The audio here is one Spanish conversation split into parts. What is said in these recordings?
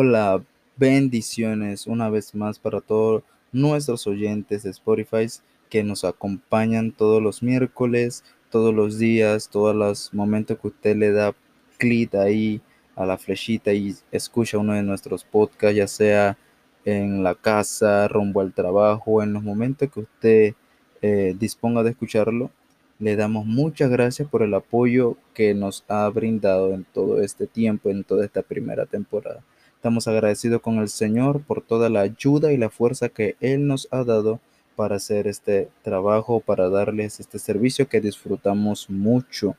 Hola, bendiciones una vez más para todos nuestros oyentes de Spotify que nos acompañan todos los miércoles, todos los días, todos los momentos que usted le da clic ahí a la flechita y escucha uno de nuestros podcasts, ya sea en la casa, rumbo al trabajo, en los momentos que usted eh, disponga de escucharlo. Le damos muchas gracias por el apoyo que nos ha brindado en todo este tiempo, en toda esta primera temporada. Estamos agradecidos con el Señor por toda la ayuda y la fuerza que Él nos ha dado para hacer este trabajo, para darles este servicio que disfrutamos mucho.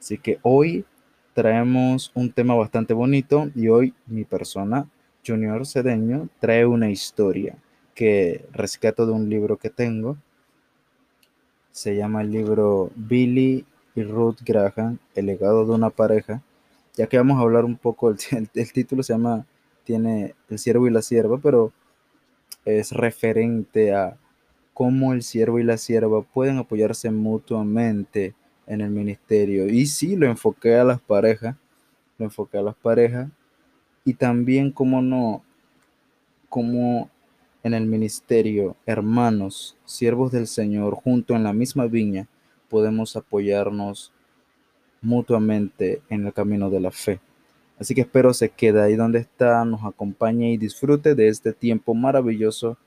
Así que hoy traemos un tema bastante bonito y hoy mi persona, Junior Cedeño, trae una historia que rescato de un libro que tengo. Se llama el libro Billy y Ruth Graham, El legado de una pareja ya que vamos a hablar un poco, el, el, título se llama, tiene el siervo y la sierva, pero es referente a cómo el siervo y la sierva pueden apoyarse mutuamente en el ministerio. Y sí, lo enfoqué a las parejas, lo enfoqué a las parejas, y también cómo no, cómo en el ministerio, hermanos, siervos del Señor, junto en la misma viña, podemos apoyarnos mutuamente en el camino de la fe. Así que espero se quede ahí donde está, nos acompañe y disfrute de este tiempo maravilloso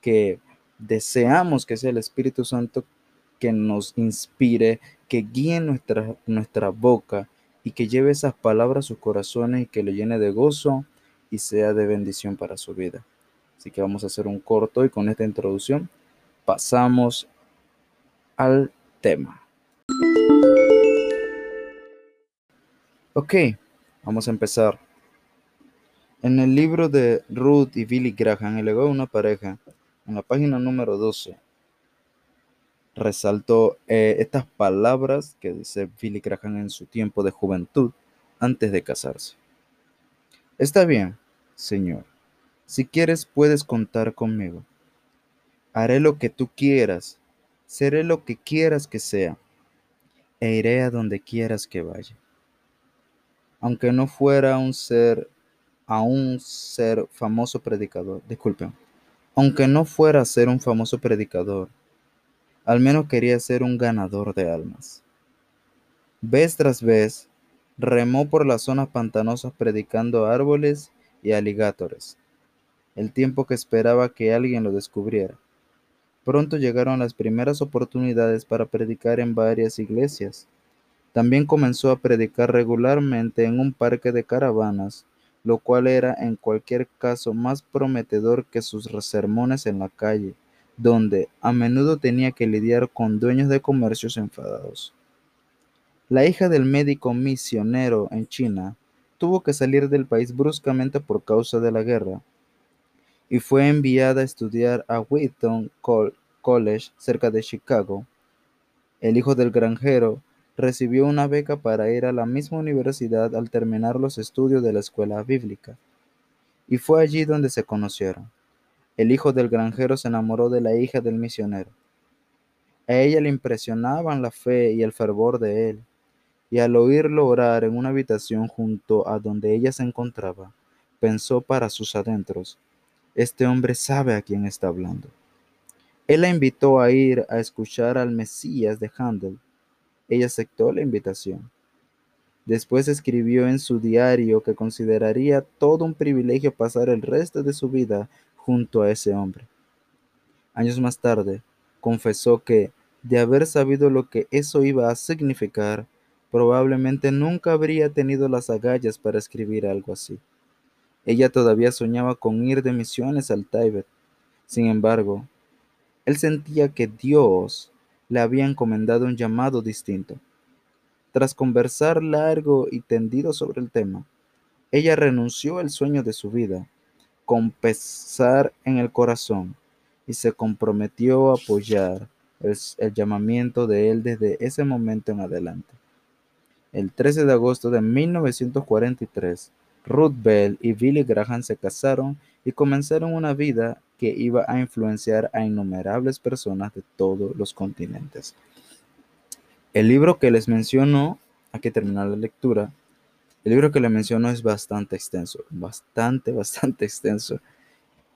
que deseamos que sea el Espíritu Santo que nos inspire, que guíe nuestra, nuestra boca y que lleve esas palabras a sus corazones y que le llene de gozo y sea de bendición para su vida. Así que vamos a hacer un corto y con esta introducción pasamos al tema. Ok, vamos a empezar. En el libro de Ruth y Billy Graham, El legado de una pareja, en la página número 12, resaltó eh, estas palabras que dice Billy Graham en su tiempo de juventud antes de casarse. Está bien, Señor. Si quieres, puedes contar conmigo. Haré lo que tú quieras, seré lo que quieras que sea, e iré a donde quieras que vaya aunque no fuera un ser a un ser famoso predicador, disculpen, aunque no fuera a ser un famoso predicador, al menos quería ser un ganador de almas. Vez tras vez, remó por las zonas pantanosas predicando árboles y aligatores, el tiempo que esperaba que alguien lo descubriera. Pronto llegaron las primeras oportunidades para predicar en varias iglesias también comenzó a predicar regularmente en un parque de caravanas, lo cual era en cualquier caso más prometedor que sus sermones en la calle, donde a menudo tenía que lidiar con dueños de comercios enfadados. La hija del médico misionero en China tuvo que salir del país bruscamente por causa de la guerra y fue enviada a estudiar a Wheaton College cerca de Chicago. El hijo del granjero Recibió una beca para ir a la misma universidad al terminar los estudios de la escuela bíblica. Y fue allí donde se conocieron. El hijo del granjero se enamoró de la hija del misionero. A ella le impresionaban la fe y el fervor de él, y al oírlo orar en una habitación junto a donde ella se encontraba, pensó para sus adentros, este hombre sabe a quién está hablando. Él la invitó a ir a escuchar al Mesías de Handel ella aceptó la invitación. Después escribió en su diario que consideraría todo un privilegio pasar el resto de su vida junto a ese hombre. Años más tarde, confesó que, de haber sabido lo que eso iba a significar, probablemente nunca habría tenido las agallas para escribir algo así. Ella todavía soñaba con ir de misiones al Tíbet. Sin embargo, él sentía que Dios le había encomendado un llamado distinto. Tras conversar largo y tendido sobre el tema, ella renunció al sueño de su vida, con pesar en el corazón, y se comprometió a apoyar el, el, llamamiento de él desde ese momento en adelante. El 13 de agosto de 1943, Ruth Bell y Billy Graham se casaron y comenzaron una vida que iba a influenciar a innumerables personas de todos los continentes. El libro que les menciono, hay que la lectura, El libro que le menciono es bastante extenso, bastante, bastante extenso.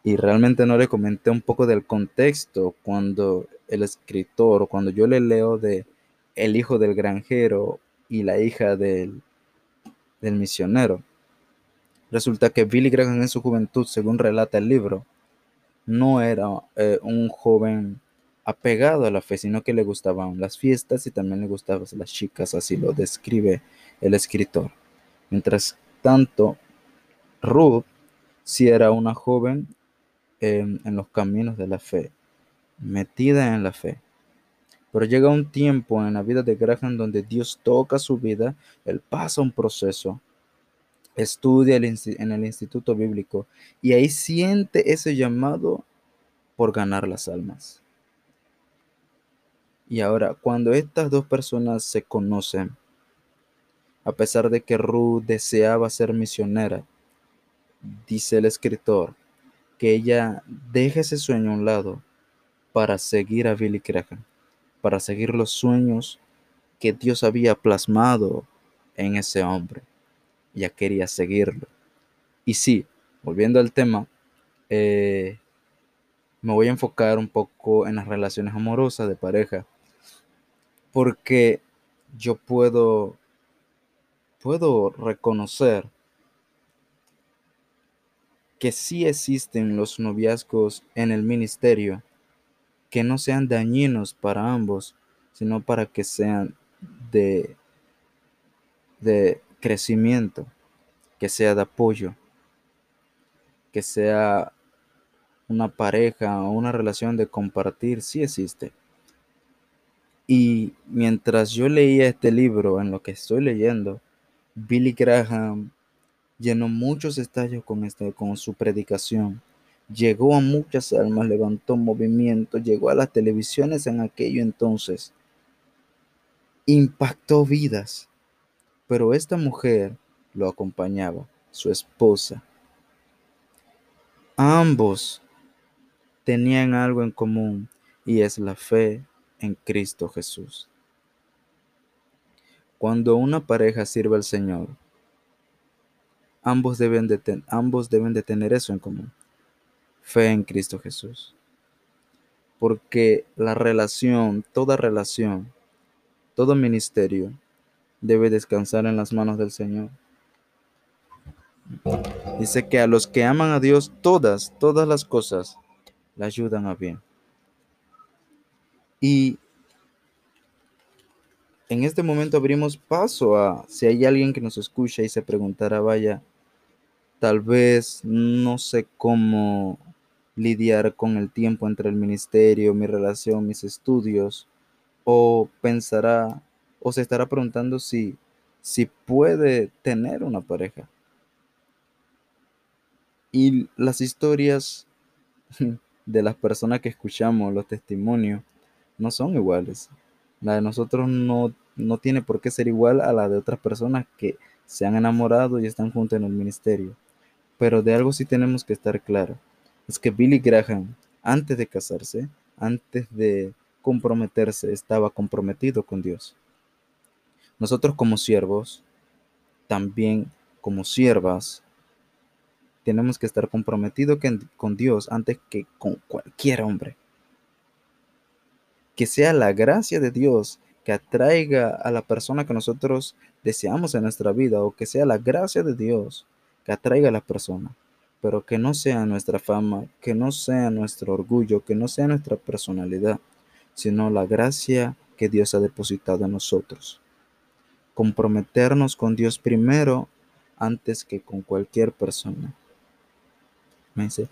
Y realmente no le comenté un poco del contexto cuando el escritor, cuando yo le leo de el hijo del granjero y la hija del, del misionero. Resulta que Billy Graham en su juventud, según relata el libro, no era eh, un joven apegado a la fe, sino que le gustaban las fiestas y también le gustaban las chicas, así lo describe el escritor. Mientras tanto, Ruth sí era una joven en, en los caminos de la fe, metida en la fe. Pero llega un tiempo en la vida de Graham donde Dios toca su vida, él pasa un proceso, estudia en el instituto bíblico y ahí siente ese llamado por ganar las almas. Y ahora, cuando estas dos personas se conocen, a pesar de que Ruth deseaba ser misionera, dice el escritor que ella deja ese sueño a un lado para seguir a Billy Graham para seguir los sueños que Dios había plasmado en ese hombre. Ya quería seguirlo. Y sí, volviendo al tema, eh, me voy a enfocar un poco en las relaciones amorosas de pareja. Porque yo puedo, puedo reconocer que sí existen los noviazgos en el ministerio que no sean dañinos para ambos, sino para que sean de, de crecimiento, que sea de apoyo, que sea una pareja o una relación de compartir, sí existe. Y mientras yo leía este libro, en lo que estoy leyendo, Billy Graham llenó muchos estadios con, este, con su predicación Llegó a muchas almas, levantó movimiento, llegó a las televisiones en aquello entonces. Impactó vidas. Pero esta mujer lo acompañaba, su esposa. Ambos tenían algo en común y es la fe en Cristo Jesús. Cuando una pareja sirve al Señor, ambos deben de, ambos deben de tener eso en común fe en Cristo Jesús. Porque la relación, toda relación, todo ministerio debe descansar en las manos del Señor. Dice que a los que aman a Dios, todas, todas las cosas le ayudan a bien. Y en este momento abrimos paso a, si hay alguien que nos escucha y se preguntara, vaya, tal vez no sé cómo lidiar con el tiempo entre el ministerio, mi relación, mis estudios, o pensará o se estará preguntando si, si puede tener una pareja. Y las historias de las personas que escuchamos, los testimonios, no son iguales. La de nosotros no, no tiene por qué ser igual a la de otras personas que se han enamorado y están juntos en el ministerio. Pero de algo sí tenemos que estar claros es que Billy Graham, antes de casarse, antes de comprometerse, estaba comprometido con Dios. Nosotros como siervos, también como siervas, tenemos que estar comprometidos con Dios antes que con cualquier hombre. Que sea la gracia de Dios que atraiga a la persona que nosotros deseamos en nuestra vida o que sea la gracia de Dios que atraiga a la persona pero que no sea nuestra fama, que no sea nuestro orgullo, que no sea nuestra personalidad, sino la gracia que Dios ha depositado en nosotros. Comprometernos con Dios primero antes que con cualquier persona. Me dice,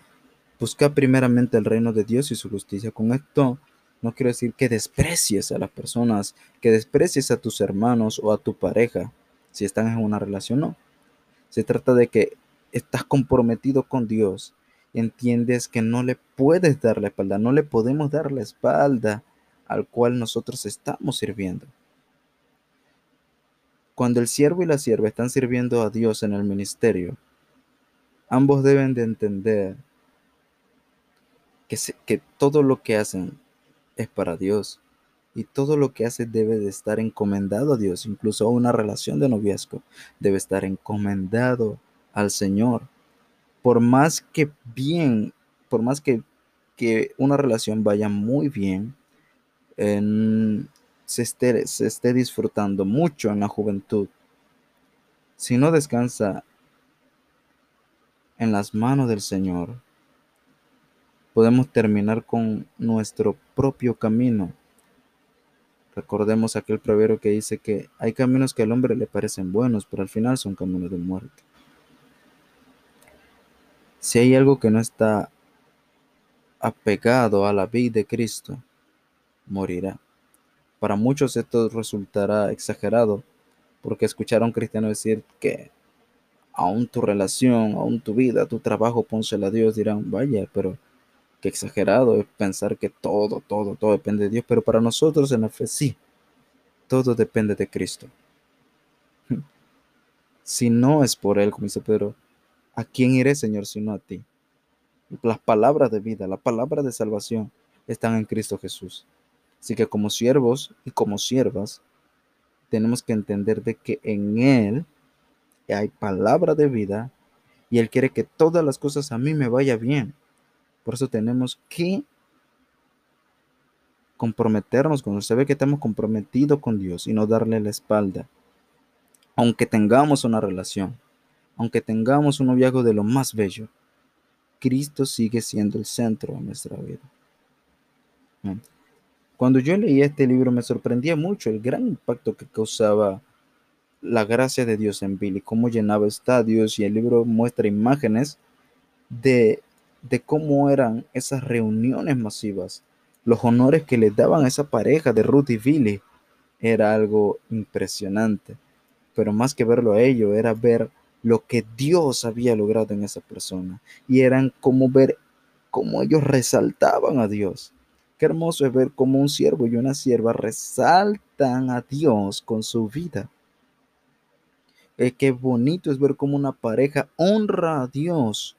busca primeramente el reino de Dios y su justicia. Con esto no quiero decir que desprecies a las personas, que desprecies a tus hermanos o a tu pareja si están en una relación, no. Se trata de que estás comprometido con Dios, entiendes que no le puedes dar la espalda, no le podemos dar la espalda al cual nosotros estamos sirviendo. Cuando el siervo y la sierva están sirviendo a Dios en el ministerio, ambos deben de entender que, que todo lo que hacen es para Dios y todo lo que hace debe de estar encomendado a Dios, incluso una relación de noviazgo debe estar encomendado al Señor. Por más que bien, por más que, que una relación vaya muy bien, se, esté, esté disfrutando mucho en la juventud, si no descansa en las manos del Señor, podemos terminar con nuestro propio camino Recordemos aquel proverbio que dice que hay caminos que al hombre le parecen buenos, pero al final son caminos de muerte. Si hay algo que no está apegado a la vida de Cristo, morirá. Para muchos esto resultará exagerado, porque escuchar a un cristiano decir que aún tu relación, aún tu vida, tu trabajo, pónsela a Dios, dirán, vaya, pero Qué exagerado es pensar que todo, todo, todo depende de Dios, pero para nosotros en la fe sí, todo depende de Cristo. Si no es por Él, como dice Pedro, ¿a quién iré, Señor, sino a ti? Las palabras de vida, las palabras de salvación están en Cristo Jesús. Así que como siervos y como siervas, tenemos que entender de que en Él hay palabra de vida y Él quiere que todas las cosas a mí me vaya bien. Por eso tenemos que comprometernos con. Se ve que estamos comprometidos con Dios y no darle la espalda. Aunque tengamos una relación, aunque tengamos un noviazgo de lo más bello, Cristo sigue siendo el centro de nuestra vida. Cuando yo leí este libro me sorprendía mucho el gran impacto que causaba la gracia de Dios en Billy, cómo llenaba estadios y el libro muestra imágenes de de cómo eran esas reuniones masivas, los honores que le daban a esa pareja de Ruth y Billy, era algo impresionante. Pero más que verlo a ello, era ver lo que Dios había logrado en esa persona. Y eran como ver cómo ellos resaltaban a Dios. Qué hermoso es ver cómo un siervo y una sierva resaltan a Dios con su vida. Eh, qué bonito es ver cómo una pareja honra a Dios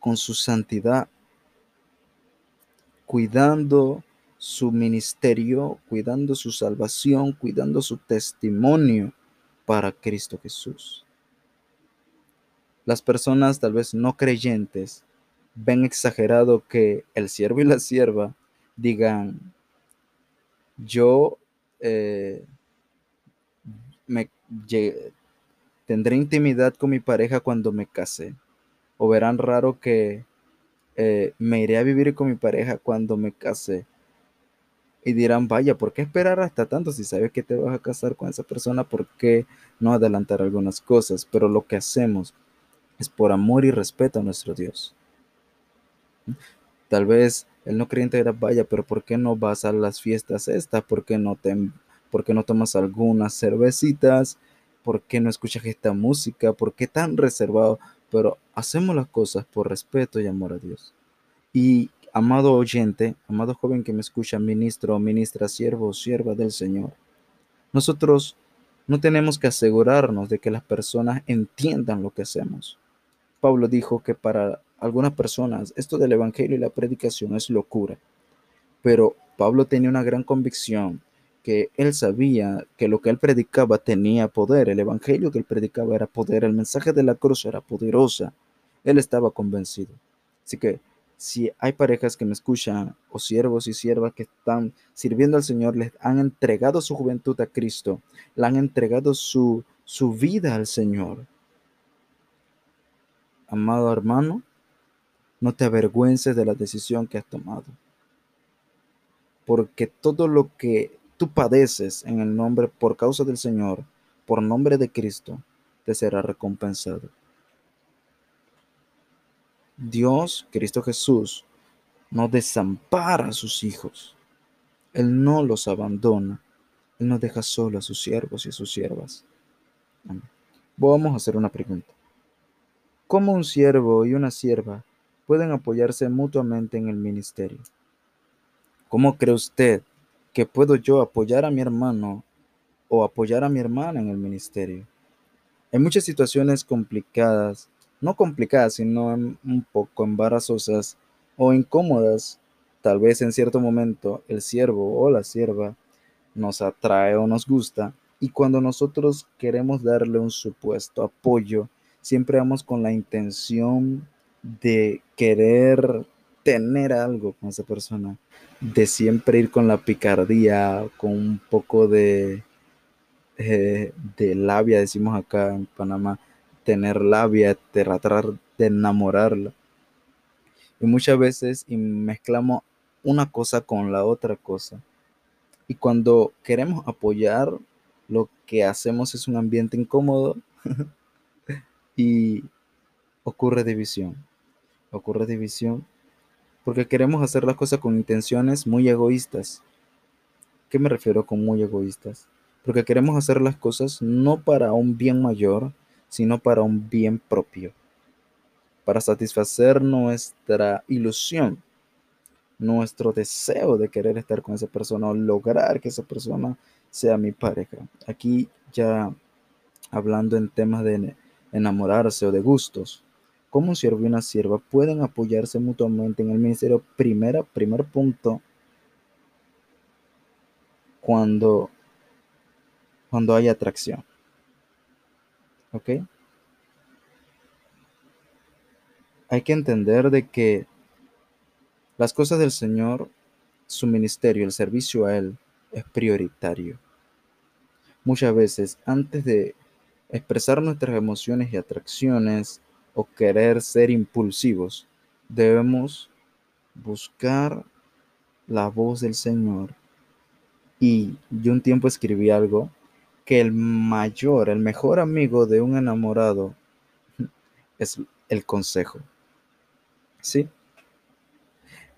con su santidad, cuidando su ministerio, cuidando su salvación, cuidando su testimonio para Cristo Jesús. Las personas tal vez no creyentes ven exagerado que el siervo y la sierva digan, yo eh, me, tendré intimidad con mi pareja cuando me case o verán raro que eh, me iré a vivir con mi pareja cuando me case. Y dirán, vaya, ¿por qué esperar hasta tanto? Si sabes que te vas a casar con esa persona, ¿por qué no adelantar algunas cosas? Pero lo que hacemos es por amor y respeto a nuestro Dios. Tal vez el no creyente dirá, vaya, pero ¿por qué no vas a las fiestas estas? ¿Por qué no, te, por qué no tomas algunas cervecitas? ¿Por qué no escuchas esta música? ¿Por qué tan reservado? pero hacemos las cosas por respeto y amor a Dios. Y amado oyente, amado joven que me escucha, ministro ministra, siervo sierva del Señor, nosotros no tenemos que asegurarnos de que las personas entiendan lo que hacemos. Pablo dijo que para algunas personas esto del Evangelio y la predicación es locura, pero Pablo tenía una gran convicción que él sabía que lo que él predicaba tenía poder, el evangelio que él predicaba era poder, el mensaje de la cruz era poderosa, él estaba convencido. Así que si hay parejas que me escuchan o siervos y siervas que están sirviendo al Señor, les han entregado su juventud a Cristo, le han entregado su, su vida al Señor. Amado hermano, no te avergüences de la decisión que has tomado. Porque todo lo que tú padeces en el nombre por causa del Señor, por nombre de Cristo, te será recompensado. Dios, Cristo Jesús, no desampara a sus hijos. Él no los abandona. Él no deja solo a sus siervos y a sus siervas. Vamos a hacer una pregunta. ¿Cómo un siervo y una sierva pueden apoyarse mutuamente en el ministerio? ¿Cómo cree usted que puedo yo apoyar a mi hermano o apoyar a mi hermana en el ministerio. Hay muchas situaciones complicadas, no complicadas, sino un poco embarazosas o incómodas, tal vez en cierto momento el siervo o la sierva nos atrae o nos gusta y cuando nosotros queremos darle un supuesto apoyo, siempre vamos con la intención de querer tener algo con esa persona, de siempre ir con la picardía, con un poco de, eh, de labia, decimos acá en Panamá, tener labia, de tratar de enamorarla. Y muchas veces mezclamos una cosa con la otra cosa. Y cuando queremos apoyar, lo que hacemos es un ambiente incómodo y ocurre división. Ocurre división porque queremos hacer las cosas con intenciones muy egoístas. ¿Qué me refiero con muy egoístas? Porque queremos hacer las cosas no para un bien mayor, sino para un bien propio, para satisfacer nuestra ilusión, nuestro deseo de querer estar con esa persona o lograr que esa persona sea mi pareja. Aquí ya hablando en temas de enamorarse o de gustos, cómo un siervo y una sierva pueden apoyarse mutuamente en el ministerio. Primera, primer punto, cuando, cuando hay atracción. ¿Ok? Hay que entender de que las cosas del Señor, su ministerio, el servicio a Él, es prioritario. Muchas veces, antes de expresar nuestras emociones y atracciones, o querer ser impulsivos. Debemos buscar la voz del Señor. Y yo un tiempo escribí algo que el mayor, el mejor amigo de un enamorado es el consejo. ¿Sí?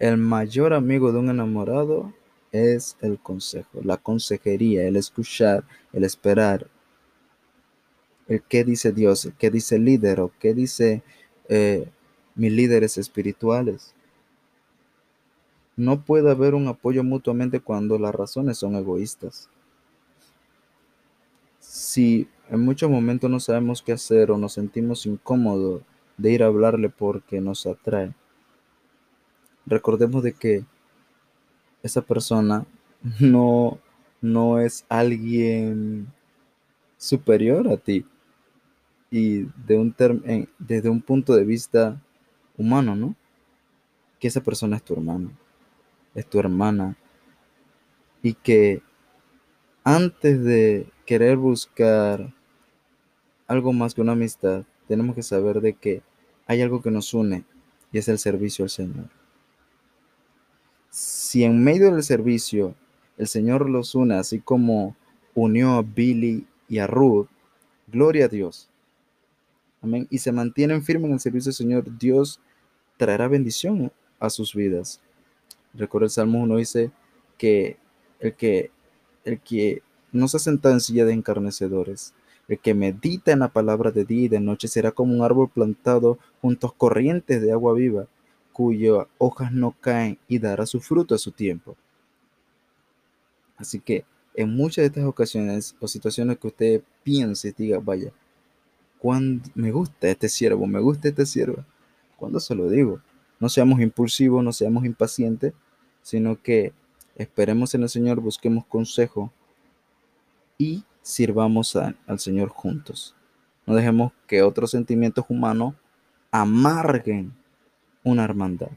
El mayor amigo de un enamorado es el consejo, la consejería, el escuchar, el esperar, qué dice Dios, qué dice el líder o qué dice eh, mis líderes espirituales. No puede haber un apoyo mutuamente cuando las razones son egoístas. Si en muchos momentos no sabemos qué hacer o nos sentimos incómodos de ir a hablarle porque nos atrae, recordemos de que esa persona no, no es alguien superior a ti y de un desde un punto de vista humano, ¿no? Que esa persona es tu hermano, es tu hermana, y que antes de querer buscar algo más que una amistad, tenemos que saber de que hay algo que nos une y es el servicio al Señor. Si en medio del servicio el Señor los une, así como unió a Billy y a Ruth, gloria a Dios. Amén. Y se mantienen firmes en el servicio del Señor, Dios traerá bendición a sus vidas. Recuerda el Salmo 1 dice que el que, el que no se senta en silla de encarnecedores, el que medita en la palabra de día y de noche será como un árbol plantado junto a corrientes de agua viva, cuyas hojas no caen y dará su fruto a su tiempo. Así que en muchas de estas ocasiones o situaciones que usted piense diga, vaya, me gusta este siervo, me gusta esta sierva. Cuando se lo digo, no seamos impulsivos, no seamos impacientes, sino que esperemos en el Señor, busquemos consejo y sirvamos al Señor juntos. No dejemos que otros sentimientos humanos amarguen una hermandad.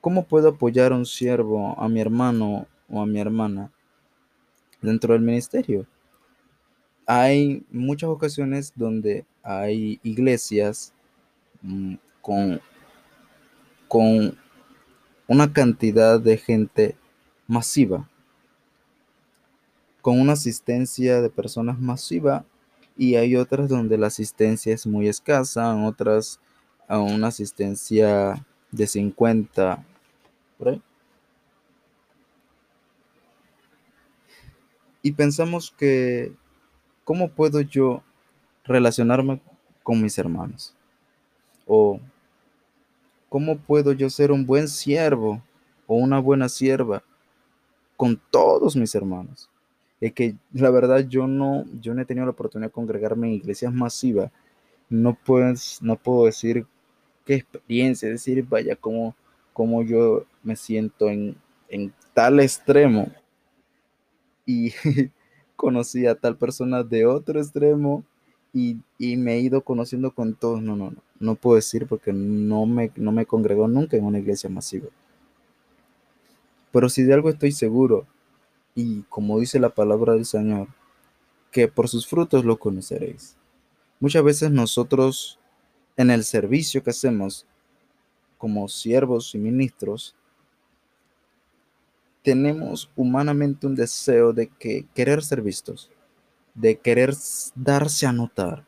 ¿Cómo puedo apoyar a un siervo, a mi hermano o a mi hermana dentro del ministerio? Hay muchas ocasiones donde hay iglesias mm, con, con una cantidad de gente masiva, con una asistencia de personas masiva y hay otras donde la asistencia es muy escasa, otras a una asistencia de 50 Y pensamos que ¿cómo puedo yo relacionarme con mis hermanos? O ¿cómo puedo yo ser un buen siervo o una buena sierva con todos mis hermanos? Es que la verdad yo no, yo no he tenido la oportunidad de congregarme en iglesias masivas. No, no puedo decir qué experiencia, decir, vaya, cómo, cómo yo me siento en, en tal extremo y conocí a tal persona de otro extremo y, y, me he ido conociendo con todos. No, no, no, no puedo decir porque no me, no me congregó nunca en una iglesia masiva. Pero si de algo estoy seguro, y como dice la palabra del Señor, que por sus frutos lo conoceréis. Muchas veces nosotros en el servicio que hacemos como siervos y ministros, tenemos humanamente un deseo de que querer ser vistos, de querer darse a notar.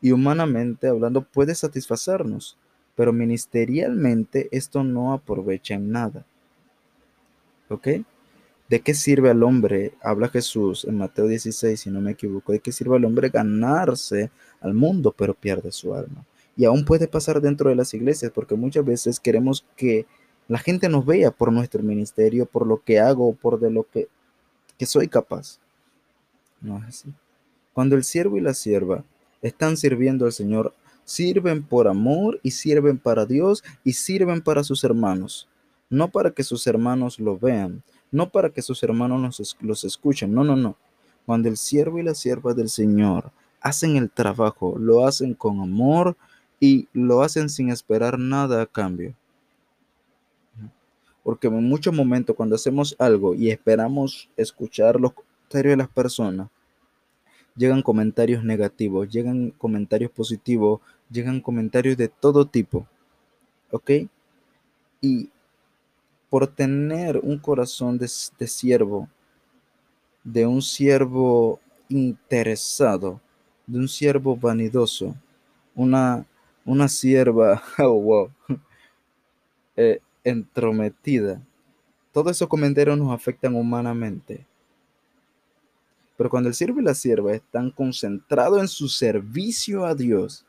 Y humanamente hablando puede satisfacernos, pero ministerialmente esto no aprovecha en nada. ¿Ok? ¿De qué sirve al hombre? Habla Jesús en Mateo 16, si no me equivoco. ¿De qué sirve al hombre ganarse al mundo, pero pierde su alma? Y aún puede pasar dentro de las iglesias, porque muchas veces queremos que la gente nos vea por nuestro ministerio, por lo que hago, por de lo que, que soy capaz. No es así. Cuando el siervo y la sierva están sirviendo al Señor, sirven por amor y sirven para Dios y sirven para sus hermanos. No para que sus hermanos lo vean, no para que sus hermanos los, escuchen, no, no, no. Cuando el siervo y la sierva del Señor hacen el trabajo, lo hacen con amor y lo hacen sin esperar nada a cambio. Porque en muchos momentos cuando hacemos algo y esperamos escuchar los comentarios de las personas, llegan comentarios negativos, llegan comentarios positivos, llegan comentarios de todo tipo. ¿Ok? Y por tener un corazón de, siervo, de un siervo interesado, de un siervo vanidoso, una, una sierva, oh, wow, eh, entrometida. Todos esos comentarios nos afectan humanamente. Pero cuando el siervo y la sierva están concentrados en su servicio a Dios,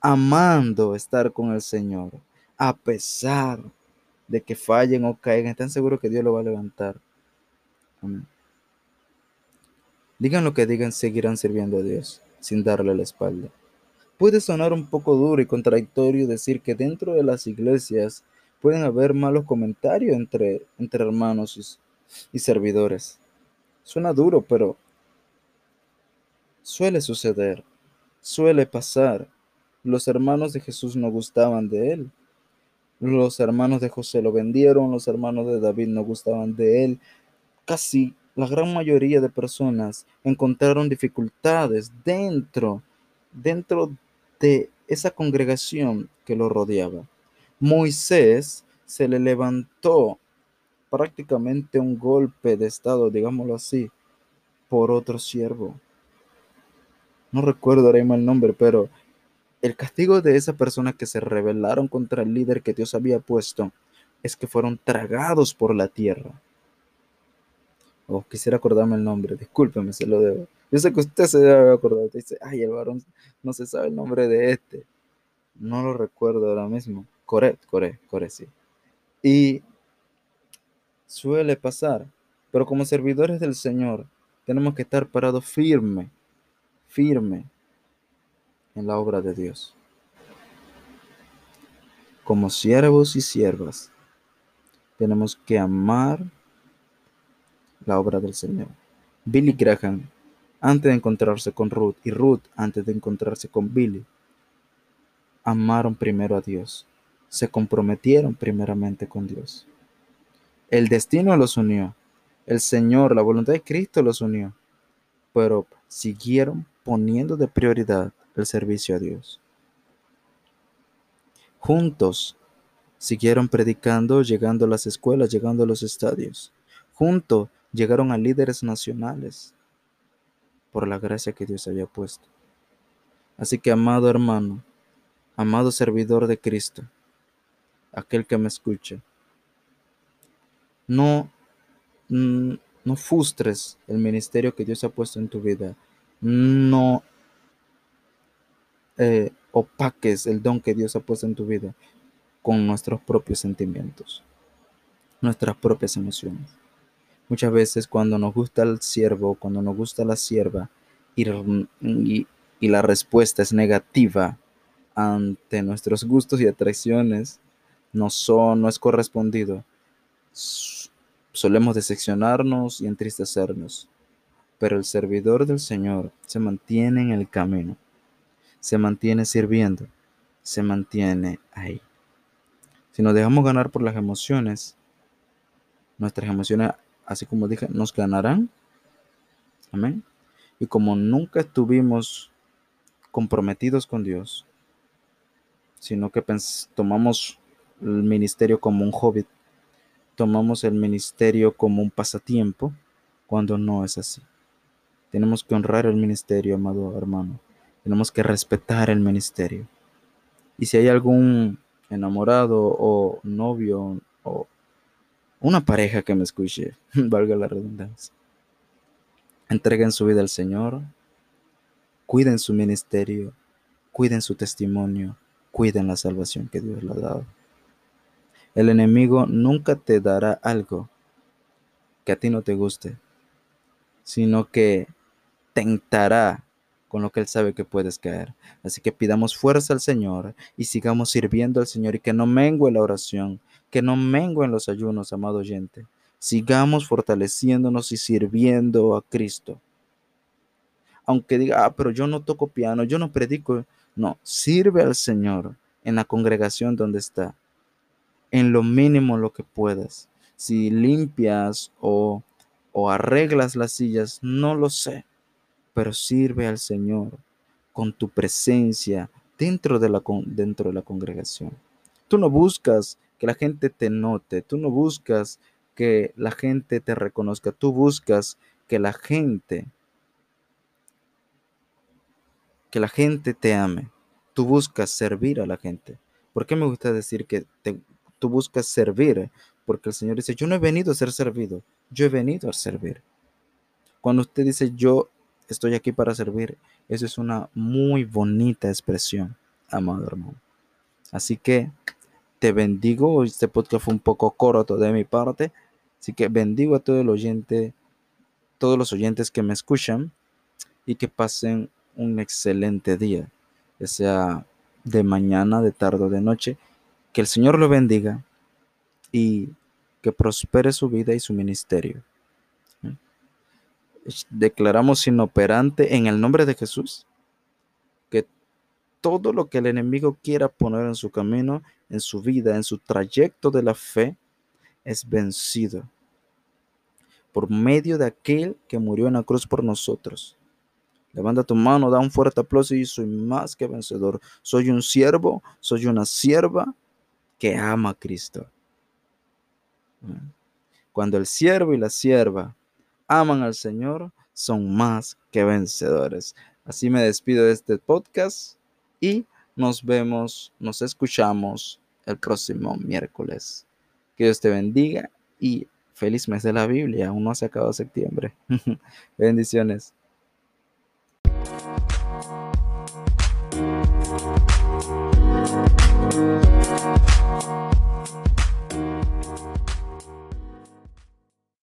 amando estar con el Señor, a pesar de que fallen o caigan, están seguros que Dios lo va a levantar. Amén. Digan lo que digan, seguirán sirviendo a Dios sin darle la espalda. Puede sonar un poco duro y contradictorio decir que dentro de las iglesias pueden haber malos comentarios entre, entre hermanos y, y servidores. Suena duro, pero suele suceder, suele pasar. Los hermanos de Jesús no gustaban de él. Los hermanos de José lo vendieron, los hermanos de David no gustaban de él. Casi la gran mayoría de personas encontraron dificultades dentro, dentro de esa congregación que lo rodeaba. Moisés se le levantó prácticamente un golpe de estado, digámoslo así, por otro siervo. No recuerdo ahora mismo el nombre, pero el castigo de esa persona que se rebelaron contra el líder que Dios había puesto es que fueron tragados por la tierra. Oh, quisiera acordarme el nombre, discúlpeme, se lo debo. Yo sé que usted se debe acordar. dice, ay, el varón no se sabe el nombre de este. No lo recuerdo ahora mismo. Coré, Coré, Coré, sí. Y suele pasar, pero como servidores del Señor, tenemos que estar parados firme, firme, en la obra de Dios. Como siervos y siervas, tenemos que amar la obra del Señor. Billy Graham, antes de encontrarse con Ruth, y Ruth, antes de encontrarse con Billy, amaron primero a Dios, se comprometieron primeramente con Dios. El destino los unió, el Señor, la voluntad de Cristo los unió, pero siguieron poniendo de prioridad el servicio a Dios. Juntos siguieron predicando, llegando a las escuelas, llegando a los estadios. Juntos llegaron a líderes nacionales por la gracia que Dios había puesto. Así que, amado hermano, amado servidor de Cristo, aquel que me escucha, no, mm, no frustres el ministerio que Dios ha puesto en tu vida. No eh, opaques el don que Dios ha puesto en tu vida con nuestros propios sentimientos, nuestras propias emociones. Muchas veces cuando nos gusta el siervo, cuando nos gusta la sierva y la respuesta es negativa ante nuestros gustos y atracciones, no son, no es correspondido, solemos decepcionarnos y entristecernos. Pero el servidor del Señor se mantiene en el camino, se mantiene sirviendo, se mantiene ahí. Si nos dejamos ganar por las emociones, nuestras emociones, así como dije, nos ganarán. Amén. Y como nunca estuvimos comprometidos con Dios, sino que tomamos el ministerio como un hobby, tomamos el ministerio como un pasatiempo, cuando no es así. Tenemos que honrar el ministerio, amado hermano. Tenemos que respetar el ministerio. Y si hay algún enamorado o novio o una pareja que me escuche, valga la redundancia, entreguen su vida al Señor, cuiden su ministerio, cuiden su testimonio, cuiden la salvación que Dios le ha dado. El enemigo nunca te dará algo que a ti no te guste, sino que tentará con lo que Él sabe que puedes caer. Así que pidamos fuerza al Señor y sigamos sirviendo al Señor y que no mengue la oración, que no mengue en los ayunos, amado oyente. Sigamos fortaleciéndonos y sirviendo a Cristo. Aunque diga, ah, pero yo no toco piano, yo no predico. No, sirve al Señor en la congregación donde está, en lo mínimo lo que puedas. Si limpias o, o arreglas las sillas, no lo sé pero sirve al Señor con tu presencia dentro de la, dentro de la congregación. Tú no buscas que la gente te note, tú no buscas que la gente te reconozca, tú buscas que la gente, que la gente te ame, tú buscas servir a la gente. ¿Por qué me gusta decir que tú buscas servir? Porque el Señor dice, yo no he venido a ser servido, yo he venido a servir. Cuando usted dice, yo estoy aquí para servir. Eso es una muy bonita expresión, amado hermano. Así que te bendigo. Este podcast fue un poco corto de mi parte. Así que bendigo a todo el oyente, todos los oyentes que me escuchan y que pasen un excelente día, sea de mañana, de tarde o de noche. Que el Señor lo bendiga y que prospere su vida y su ministerio declaramos inoperante en el nombre de Jesús que todo lo que el enemigo quiera poner en su camino, en su vida, en su trayecto de la fe, es vencido por medio de aquel que murió en la cruz por nosotros. Levanta tu mano, da un fuerte aplauso y soy más que vencedor. Soy un siervo, soy una sierva que ama a Cristo. Cuando el siervo y la sierva aman al Señor son más que vencedores. Así me despido de este podcast y nos vemos, nos escuchamos el próximo miércoles. Que Dios te bendiga y feliz mes de la Biblia. Aún no se acabado septiembre. Bendiciones.